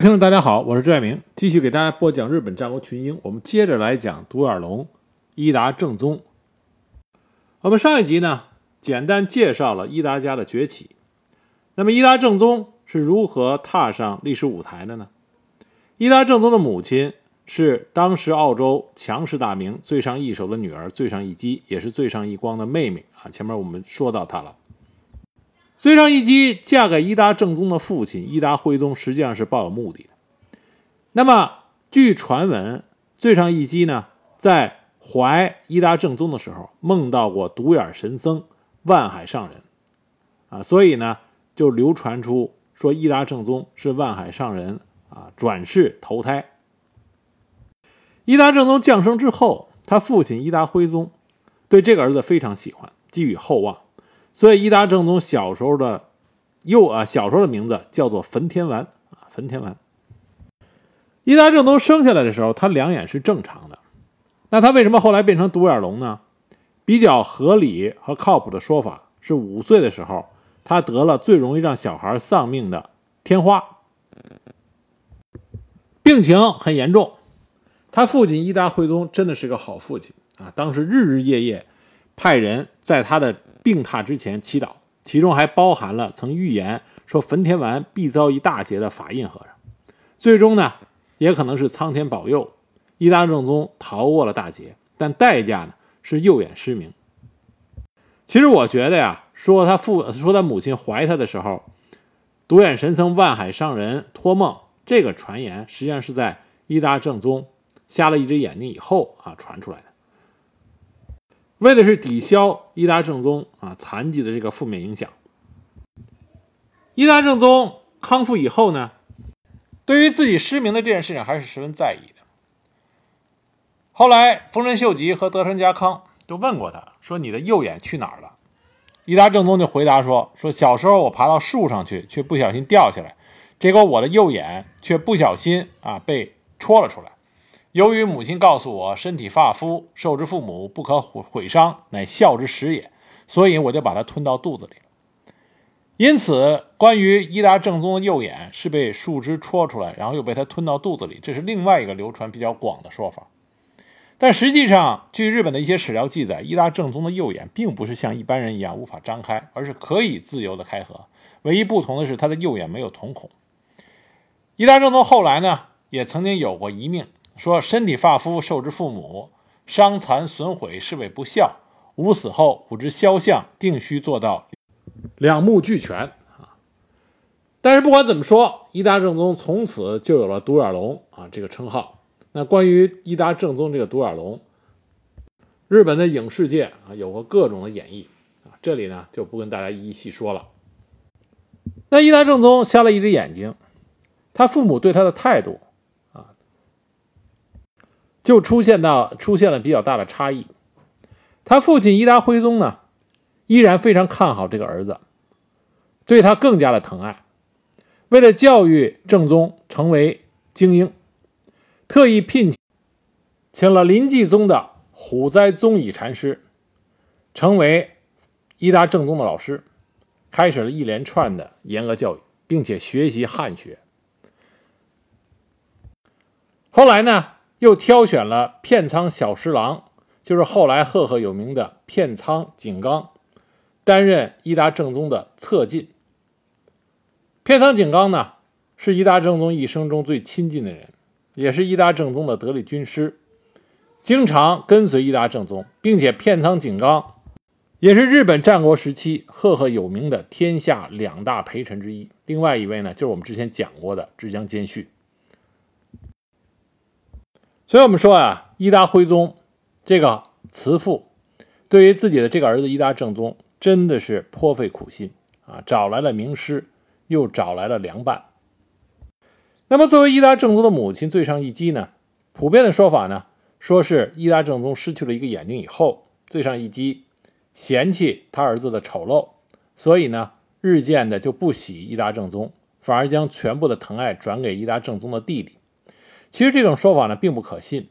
听众大家好，我是朱爱明，继续给大家播讲日本战国群英。我们接着来讲独眼龙伊达正宗。我们上一集呢，简单介绍了伊达家的崛起。那么伊达正宗是如何踏上历史舞台的呢？伊达正宗的母亲是当时澳洲强势大名最上一手的女儿最上一姬，也是最上一光的妹妹啊。前面我们说到她了。最上一姬嫁给伊达正宗的父亲伊达辉宗，实际上是抱有目的的。那么，据传闻，最上一姬呢，在怀伊达正宗的时候，梦到过独眼神僧万海上人，啊，所以呢，就流传出说伊达正宗是万海上人啊，转世投胎。伊达正宗降生之后，他父亲伊达辉宗对这个儿子非常喜欢，寄予厚望。所以，伊达正宗小时候的幼啊，小时候的名字叫做焚天丸啊，焚天丸。伊达正宗生下来的时候，他两眼是正常的。那他为什么后来变成独眼龙呢？比较合理和靠谱的说法是，五岁的时候，他得了最容易让小孩丧命的天花，病情很严重。他父亲伊达惠宗真的是个好父亲啊，当时日日夜夜派人在他的。病榻之前祈祷，其中还包含了曾预言说焚天丸必遭一大劫的法印和尚。最终呢，也可能是苍天保佑，伊达正宗逃过了大劫，但代价呢是右眼失明。其实我觉得呀，说他父说他母亲怀他的时候，独眼神僧万海上人托梦，这个传言实际上是在伊达正宗瞎了一只眼睛以后啊传出来的。为的是抵消伊达正宗啊残疾的这个负面影响。伊达正宗康复以后呢，对于自己失明的这件事情还是十分在意的。后来丰臣秀吉和德川家康都问过他说：“你的右眼去哪儿了？”伊达正宗就回答说：“说小时候我爬到树上去，却不小心掉下来，结果我的右眼却不小心啊被戳了出来。”由于母亲告诉我，身体发肤受之父母，不可毁毁伤，乃孝之始也，所以我就把它吞到肚子里。因此，关于伊达正宗的右眼是被树枝戳出来，然后又被他吞到肚子里，这是另外一个流传比较广的说法。但实际上，据日本的一些史料记载，伊达正宗的右眼并不是像一般人一样无法张开，而是可以自由的开合。唯一不同的是，他的右眼没有瞳孔。伊达正宗后来呢，也曾经有过一命。说身体发肤受之父母，伤残损毁是为不孝。吾死后，吾之肖像定须做到两目俱全啊！但是不管怎么说，伊达正宗从此就有了独眼龙啊这个称号。那关于伊达正宗这个独眼龙，日本的影视界啊有过各种的演绎啊，这里呢就不跟大家一一细说了。那伊达正宗瞎了一只眼睛，他父母对他的态度。就出现到出现了比较大的差异。他父亲伊达徽宗呢，依然非常看好这个儿子，对他更加的疼爱。为了教育正宗成为精英，特意聘请请了临济宗的虎哉宗乙禅师，成为伊达正宗的老师，开始了一连串的严格教育，并且学习汉学。后来呢？又挑选了片仓小十郎，就是后来赫赫有名的片仓景纲，担任伊达正宗的侧近。片仓景纲呢，是伊达正宗一生中最亲近的人，也是伊达正宗的得力军师，经常跟随伊达正宗，并且片仓景纲也是日本战国时期赫赫有名的天下两大陪臣之一。另外一位呢，就是我们之前讲过的之江兼续。所以我们说啊，伊达辉宗这个慈父，对于自己的这个儿子伊达正宗，真的是颇费苦心啊，找来了名师，又找来了良伴。那么，作为伊达正宗的母亲最上一姬呢，普遍的说法呢，说是伊达正宗失去了一个眼睛以后，最上一姬嫌弃他儿子的丑陋，所以呢，日渐的就不喜伊达正宗，反而将全部的疼爱转给伊达正宗的弟弟。其实这种说法呢并不可信，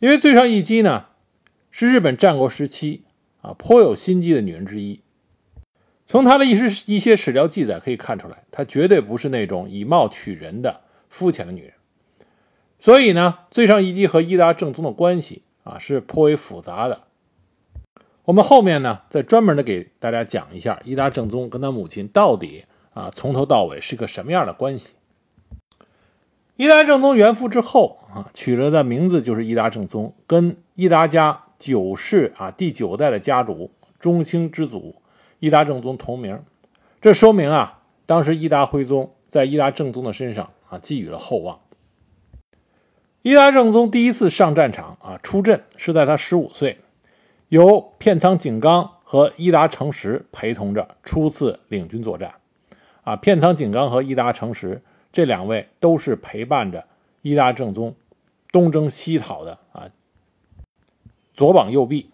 因为最上一姬呢是日本战国时期啊颇有心机的女人之一。从他的一些一些史料记载可以看出来，她绝对不是那种以貌取人的肤浅的女人。所以呢，最上一姬和伊达正宗的关系啊是颇为复杂的。我们后面呢再专门的给大家讲一下伊达正宗跟他母亲到底啊从头到尾是个什么样的关系。伊达正宗元服之后啊，取了的名字就是伊达正宗，跟伊达家九世啊第九代的家主中兴之祖伊达正宗同名。这说明啊，当时伊达徽宗在伊达正宗的身上啊寄予了厚望。伊达正宗第一次上战场啊出阵是在他十五岁，由片仓景纲和伊达成实陪同着初次领军作战。啊，片仓景纲和伊达成实。这两位都是陪伴着伊达正宗东征西讨的啊左膀右臂。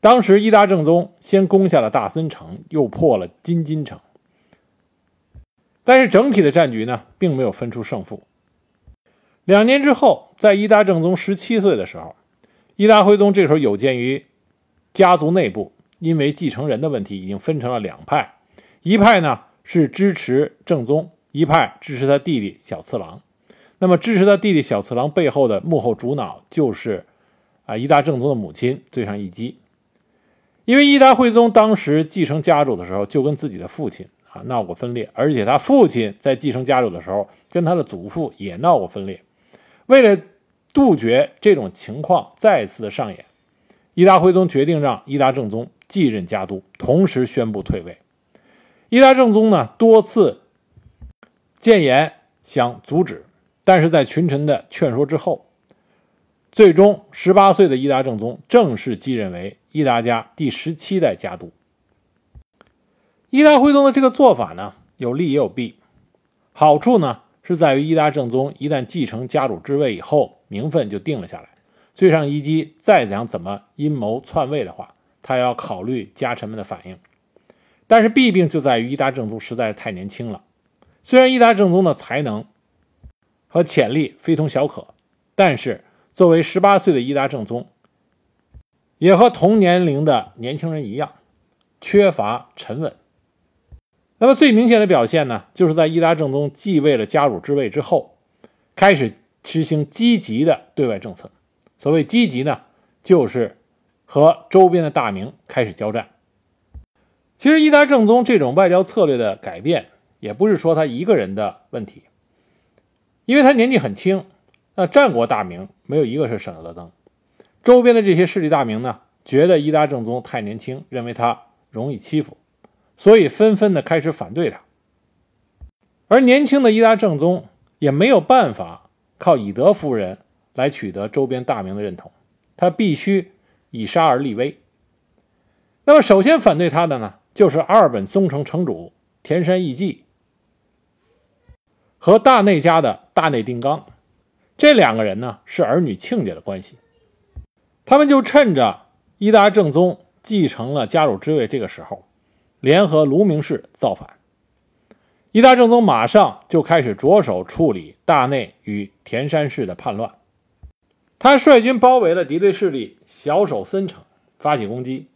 当时伊达正宗先攻下了大森城，又破了金津城，但是整体的战局呢，并没有分出胜负。两年之后，在伊达正宗十七岁的时候，伊达徽宗这时候有鉴于家族内部因为继承人的问题已经分成了两派，一派呢是支持正宗。一派支持他弟弟小次郎，那么支持他弟弟小次郎背后的幕后主脑就是啊伊达正宗的母亲最上义姬。因为伊达惠宗当时继承家主的时候就跟自己的父亲啊闹过分裂，而且他父亲在继承家主的时候跟他的祖父也闹过分裂。为了杜绝这种情况再次的上演，伊达惠宗决定让伊达正宗继任家督，同时宣布退位。伊达正宗呢多次。谏言想阻止，但是在群臣的劝说之后，最终十八岁的伊达正宗正式继任为伊达家第十七代家督。伊达徽宗的这个做法呢，有利也有弊。好处呢是在于伊达正宗一旦继承家主之位以后，名分就定了下来。最上一姬再想怎么阴谋篡位的话，他要考虑家臣们的反应。但是弊病就在于伊达正宗实在是太年轻了。虽然伊达正宗的才能和潜力非同小可，但是作为十八岁的伊达正宗，也和同年龄的年轻人一样，缺乏沉稳。那么最明显的表现呢，就是在伊达正宗继位了家主之位之后，开始实行积极的对外政策。所谓积极呢，就是和周边的大明开始交战。其实伊达正宗这种外交策略的改变。也不是说他一个人的问题，因为他年纪很轻。那战国大名没有一个是省油的灯，周边的这些势力大名呢，觉得伊达正宗太年轻，认为他容易欺负，所以纷纷的开始反对他。而年轻的伊达正宗也没有办法靠以德服人来取得周边大名的认同，他必须以杀而立威。那么首先反对他的呢，就是二本宗城城主田山义季。和大内家的大内定纲，这两个人呢是儿女亲家的关系，他们就趁着伊达正宗继承了家主之位这个时候，联合卢明氏造反。伊达正宗马上就开始着手处理大内与田山氏的叛乱，他率军包围了敌对势力小守森城，发起攻击。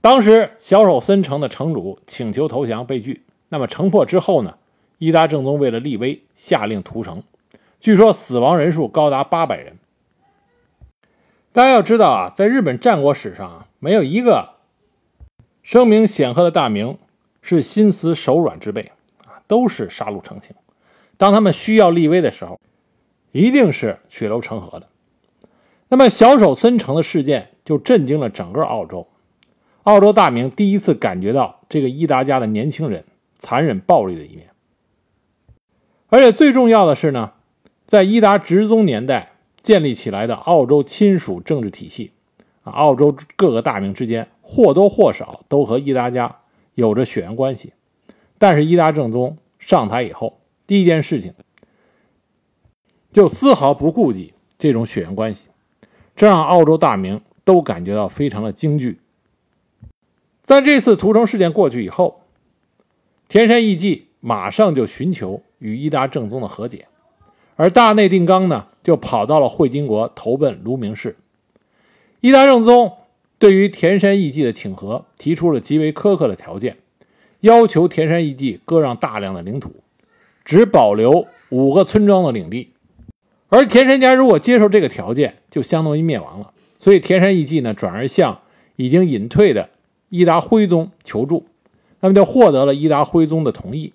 当时小守森城的城主请求投降被拒，那么城破之后呢？伊达正宗为了立威，下令屠城，据说死亡人数高达八百人。大家要知道啊，在日本战国史上啊，没有一个声名显赫的大名是心慈手软之辈啊，都是杀戮成性。当他们需要立威的时候，一定是血流成河的。那么小守森城的事件就震惊了整个澳洲，澳洲大明第一次感觉到这个伊达家的年轻人残忍暴力的一面。而且最重要的是呢，在伊达直宗年代建立起来的澳洲亲属政治体系，啊，澳洲各个大名之间或多或少都和伊达家有着血缘关系。但是伊达正宗上台以后，第一件事情就丝毫不顾及这种血缘关系，这让澳洲大名都感觉到非常的惊惧。在这次屠城事件过去以后，田山义季马上就寻求。与伊达正宗的和解，而大内定纲呢，就跑到了会津国投奔卢明氏。伊达正宗对于田山义季的请和提出了极为苛刻的条件，要求田山义季割让大量的领土，只保留五个村庄的领地。而田山家如果接受这个条件，就相当于灭亡了。所以田山义季呢，转而向已经隐退的伊达辉宗求助，那么就获得了伊达辉宗的同意。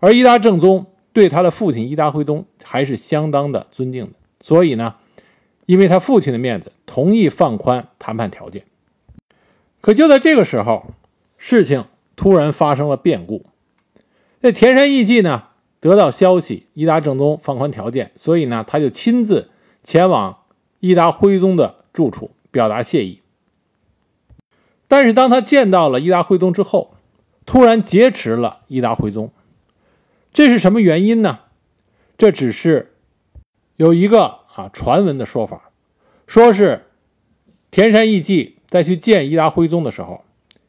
而伊达正宗对他的父亲伊达辉宗还是相当的尊敬的，所以呢，因为他父亲的面子，同意放宽谈判条件。可就在这个时候，事情突然发生了变故。那田山义季呢？得到消息，伊达正宗放宽条件，所以呢，他就亲自前往伊达辉宗的住处表达谢意。但是当他见到了伊达辉宗之后，突然劫持了伊达辉宗，这是什么原因呢？这只是有一个啊传闻的说法，说是田山义季在去见伊达辉宗的时候，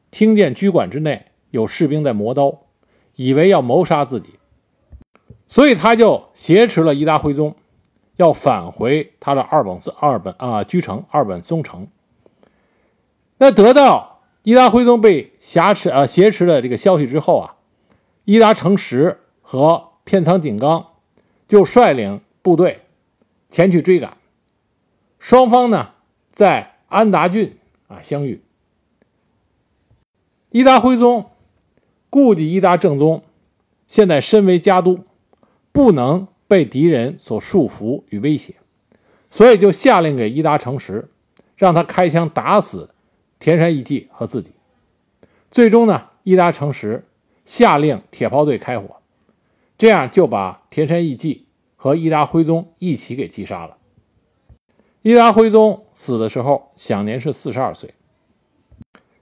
听见居馆之内有士兵在磨刀，以为要谋杀自己。所以他就挟持了伊达辉宗，要返回他的二本二本啊居城二本松城。那得到伊达辉宗被挟持啊挟持的这个消息之后啊，伊达成实和片仓景纲就率领部队前去追赶。双方呢在安达郡啊相遇。伊达辉宗顾及伊达正宗现在身为家督。不能被敌人所束缚与威胁，所以就下令给伊达成实，让他开枪打死田山义季和自己。最终呢，伊达成实下令铁炮队开火，这样就把田山义季和伊达辉宗一起给击杀了。伊达辉宗死的时候享年是四十二岁。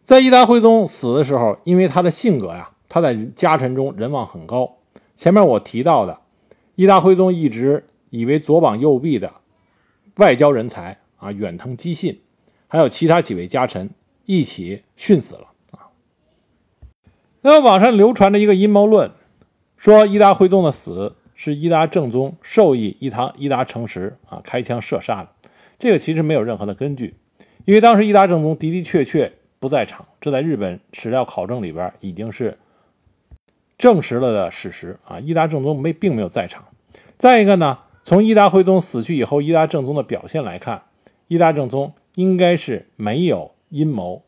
在伊达辉宗死的时候，因为他的性格呀，他在家臣中人望很高。前面我提到的。伊达辉宗一直以为左膀右臂的外交人才啊，远藤基信，还有其他几位家臣一起殉死了啊。那么网上流传着一个阴谋论，说伊达辉宗的死是伊达正宗授意伊达伊达成实啊开枪射杀的。这个其实没有任何的根据，因为当时伊达正宗的的确确不在场，这在日本史料考证里边已经是。证实了的事实啊，伊达正宗没并没有在场。再一个呢，从伊达辉宗死去以后，伊达正宗的表现来看，伊达正宗应该是没有阴谋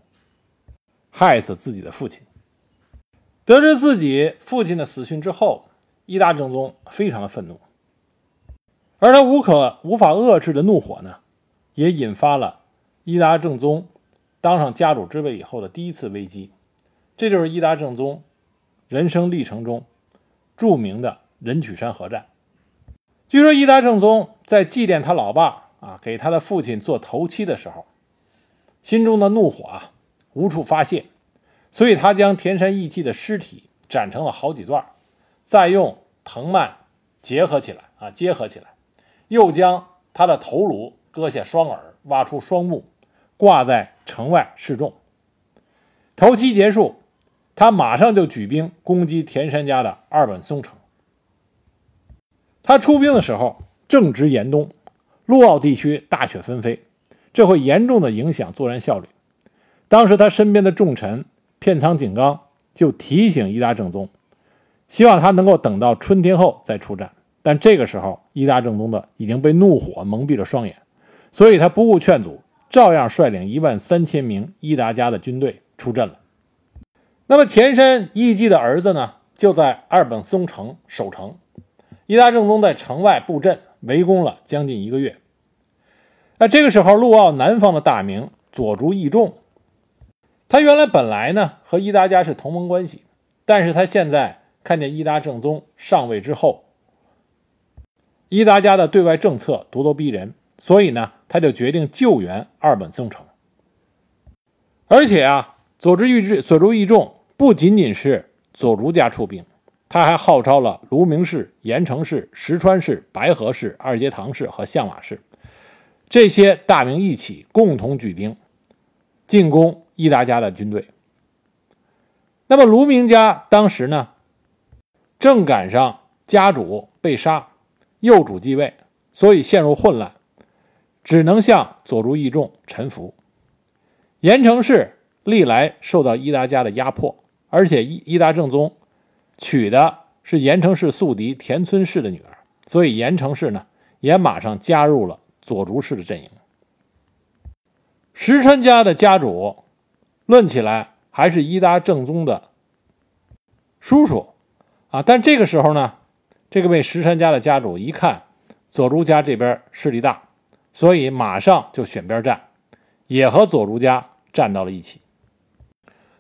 害死自己的父亲。得知自己父亲的死讯之后，伊达正宗非常的愤怒，而他无可无法遏制的怒火呢，也引发了伊达正宗当上家主之位以后的第一次危机。这就是伊达正宗。人生历程中著名的人曲山河战，据说伊达正宗在祭奠他老爸啊，给他的父亲做头七的时候，心中的怒火啊无处发泄，所以他将田山义季的尸体斩成了好几段，再用藤蔓结合起来啊，结合起来，又将他的头颅割下双耳，挖出双目，挂在城外示众。头七结束。他马上就举兵攻击田山家的二本松城。他出兵的时候正值严冬，陆奥地区大雪纷飞，这会严重的影响作战效率。当时他身边的重臣片仓景纲就提醒伊达正宗，希望他能够等到春天后再出战。但这个时候，伊达正宗的已经被怒火蒙蔽了双眼，所以他不顾劝阻，照样率领一万三千名伊达家的军队出阵了。那么田山义季的儿子呢，就在二本松城守城。伊达正宗在城外布阵，围攻了将近一个月。那这个时候，陆奥南方的大名佐竹义重，他原来本来呢和伊达家是同盟关系，但是他现在看见伊达正宗上位之后，伊达家的对外政策咄咄逼人，所以呢，他就决定救援二本松城。而且啊，佐竹义重，佐竹义重。不仅仅是佐竹家出兵，他还号召了卢明氏、盐城氏、石川氏、白河氏、二阶堂氏和相马氏这些大名一起共同举兵进攻伊达家的军队。那么卢明家当时呢，正赶上家主被杀，幼主继位，所以陷入混乱，只能向佐竹义重臣服。盐城氏历来受到伊达家的压迫，而且伊伊达正宗娶的是盐城氏宿敌田村氏的女儿，所以盐城氏呢也马上加入了佐竹氏的阵营。石川家的家主，论起来还是伊达正宗的叔叔啊，但这个时候呢，这个位石山家的家主一看佐竹家这边势力大，所以马上就选边站，也和佐竹家站到了一起。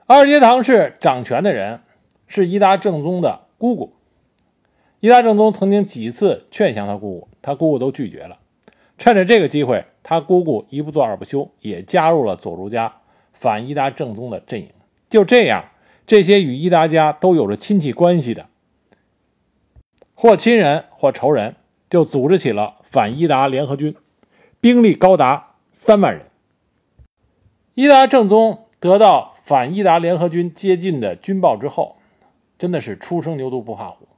二阶堂氏掌权的人是伊达正宗的姑姑，伊达正宗曾经几次劝降他姑姑，他姑姑都拒绝了。趁着这个机会，他姑姑一不做二不休，也加入了佐竹家反伊达正宗的阵营。就这样，这些与伊达家都有着亲戚关系的，或亲人或仇人，就组织起了反伊达联合军，兵力高达三万人。伊达正宗得到反伊达联合军接近的军报之后，真的是初生牛犊不怕虎，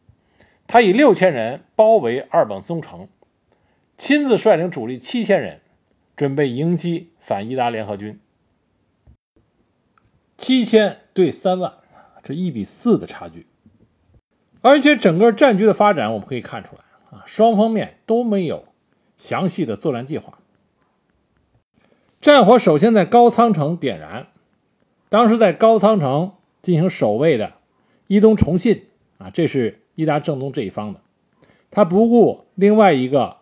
他以六千人包围二本松城。亲自率领主力七千人，准备迎击反伊达联合军。七千对三万，这一比四的差距。而且整个战局的发展，我们可以看出来啊，双方面都没有详细的作战计划。战火首先在高仓城点燃，当时在高仓城进行守卫的伊东重信啊，这是伊达正宗这一方的，他不顾另外一个。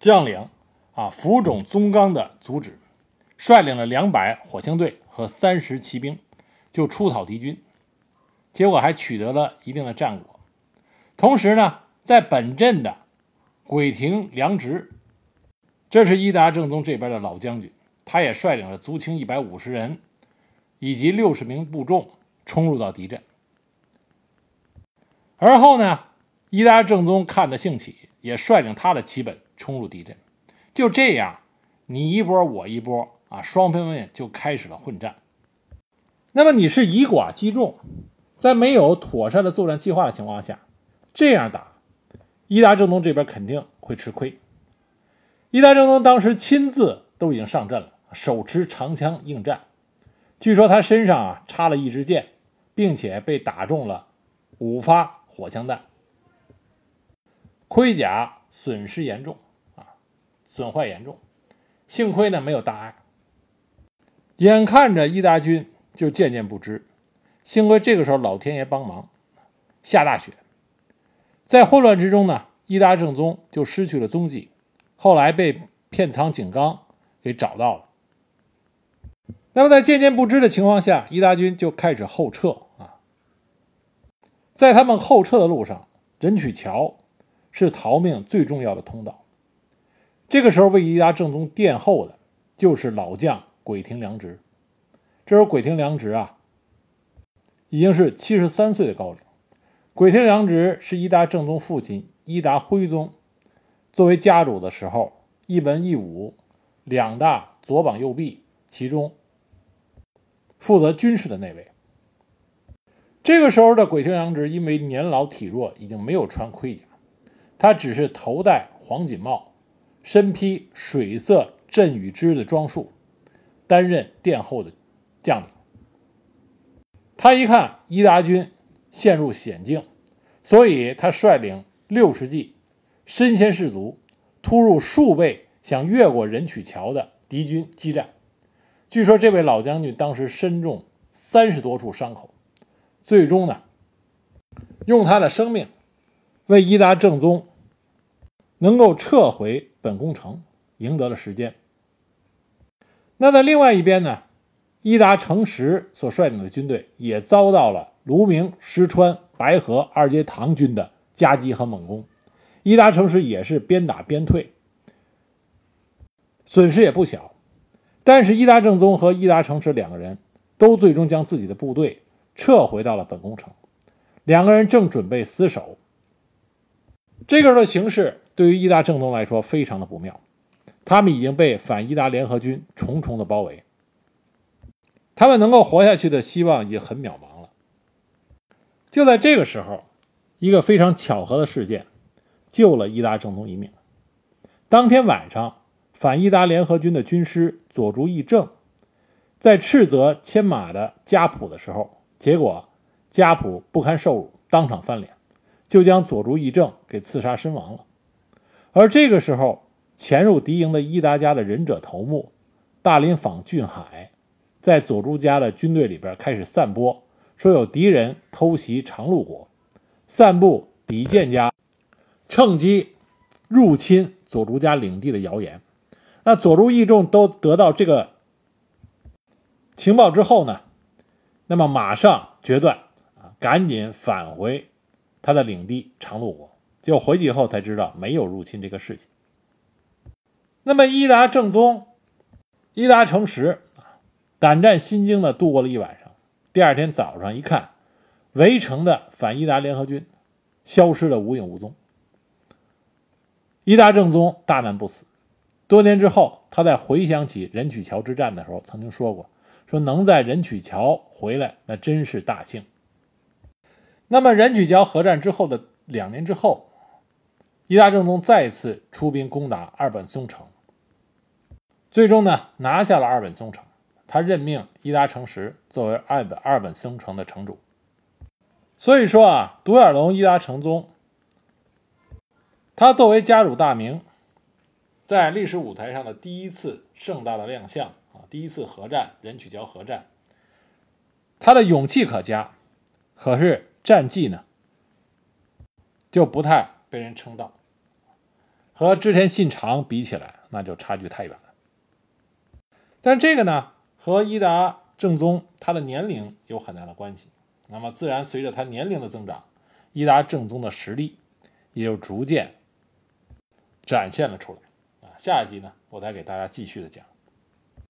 将领啊，福冢宗纲的阻止，率领了两百火枪队和三十骑兵，就出讨敌军，结果还取得了一定的战果。同时呢，在本镇的鬼亭良直，这是伊达正宗这边的老将军，他也率领了族亲一百五十人以及六十名部众冲入到敌阵。而后呢，伊达正宗看得兴起，也率领他的旗本。冲入敌阵，就这样，你一波我一波啊，双方面就开始了混战。那么你是以寡击众，在没有妥善的作战计划的情况下，这样打，伊达正宗这边肯定会吃亏。伊达正宗当时亲自都已经上阵了，手持长枪应战，据说他身上啊插了一支箭，并且被打中了五发火枪弹，盔甲损失严重啊。损坏严重，幸亏呢没有大碍。眼看着伊达军就渐渐不支，幸亏这个时候老天爷帮忙，下大雪。在混乱之中呢，伊达正宗就失去了踪迹，后来被片仓景纲给找到了。那么在渐渐不支的情况下，伊达军就开始后撤啊。在他们后撤的路上，人曲桥是逃命最重要的通道。这个时候，为伊达正宗殿后的就是老将鬼庭良直。这时候，鬼庭良直啊，已经是七十三岁的高龄。鬼庭良直是伊达正宗父亲伊达辉宗作为家主的时候，一文一武两大左膀右臂，其中负责军事的那位。这个时候的鬼庭良直因为年老体弱，已经没有穿盔甲，他只是头戴黄锦帽。身披水色阵雨织的装束，担任殿后的将领。他一看伊达军陷入险境，所以他率领六十骑，身先士卒，突入数倍想越过人曲桥的敌军激战。据说这位老将军当时身中三十多处伤口，最终呢，用他的生命为伊达正宗。能够撤回本宫城，赢得了时间。那在另外一边呢，伊达成实所率领的军队也遭到了卢明、石川、白河二阶堂军的夹击和猛攻，伊达成实也是边打边退，损失也不小。但是伊达正宗和伊达成实两个人都最终将自己的部队撤回到了本宫城，两个人正准备死守。这个时候的形势。对于伊达正宗来说，非常的不妙。他们已经被反伊达联合军重重的包围，他们能够活下去的希望也很渺茫了。就在这个时候，一个非常巧合的事件救了伊达政宗一命。当天晚上，反伊达联合军的军师佐竹义正在斥责牵马的家仆的时候，结果家仆不堪受辱，当场翻脸，就将佐竹义正给刺杀身亡了。而这个时候，潜入敌营的伊达家的忍者头目大林坊俊海，在佐竹家的军队里边开始散播，说有敌人偷袭长鹿国，散布李建家趁机入侵佐竹家领地的谣言。那佐竹义重都得到这个情报之后呢，那么马上决断啊，赶紧返回他的领地长鹿国。结果回去以后才知道没有入侵这个事情。那么伊达正宗、伊达成实，胆战心惊的度过了一晚上。第二天早上一看，围城的反伊达联合军消失的无影无踪。伊达正宗大难不死。多年之后，他在回想起仁曲桥之战的时候，曾经说过：“说能在仁曲桥回来，那真是大幸。”那么仁曲桥合战之后的两年之后。伊达正宗再次出兵攻打二本松城，最终呢拿下了二本松城。他任命伊达成实作为二本二本松城的城主。所以说啊，独眼龙伊达成宗，他作为家主大名，在历史舞台上的第一次盛大的亮相啊，第一次合战人曲桥合战，他的勇气可嘉，可是战绩呢就不太被人称道。和织田信长比起来，那就差距太远了。但这个呢，和伊达正宗他的年龄有很大的关系。那么，自然随着他年龄的增长，伊达正宗的实力也就逐渐展现了出来。啊，下一集呢，我再给大家继续的讲。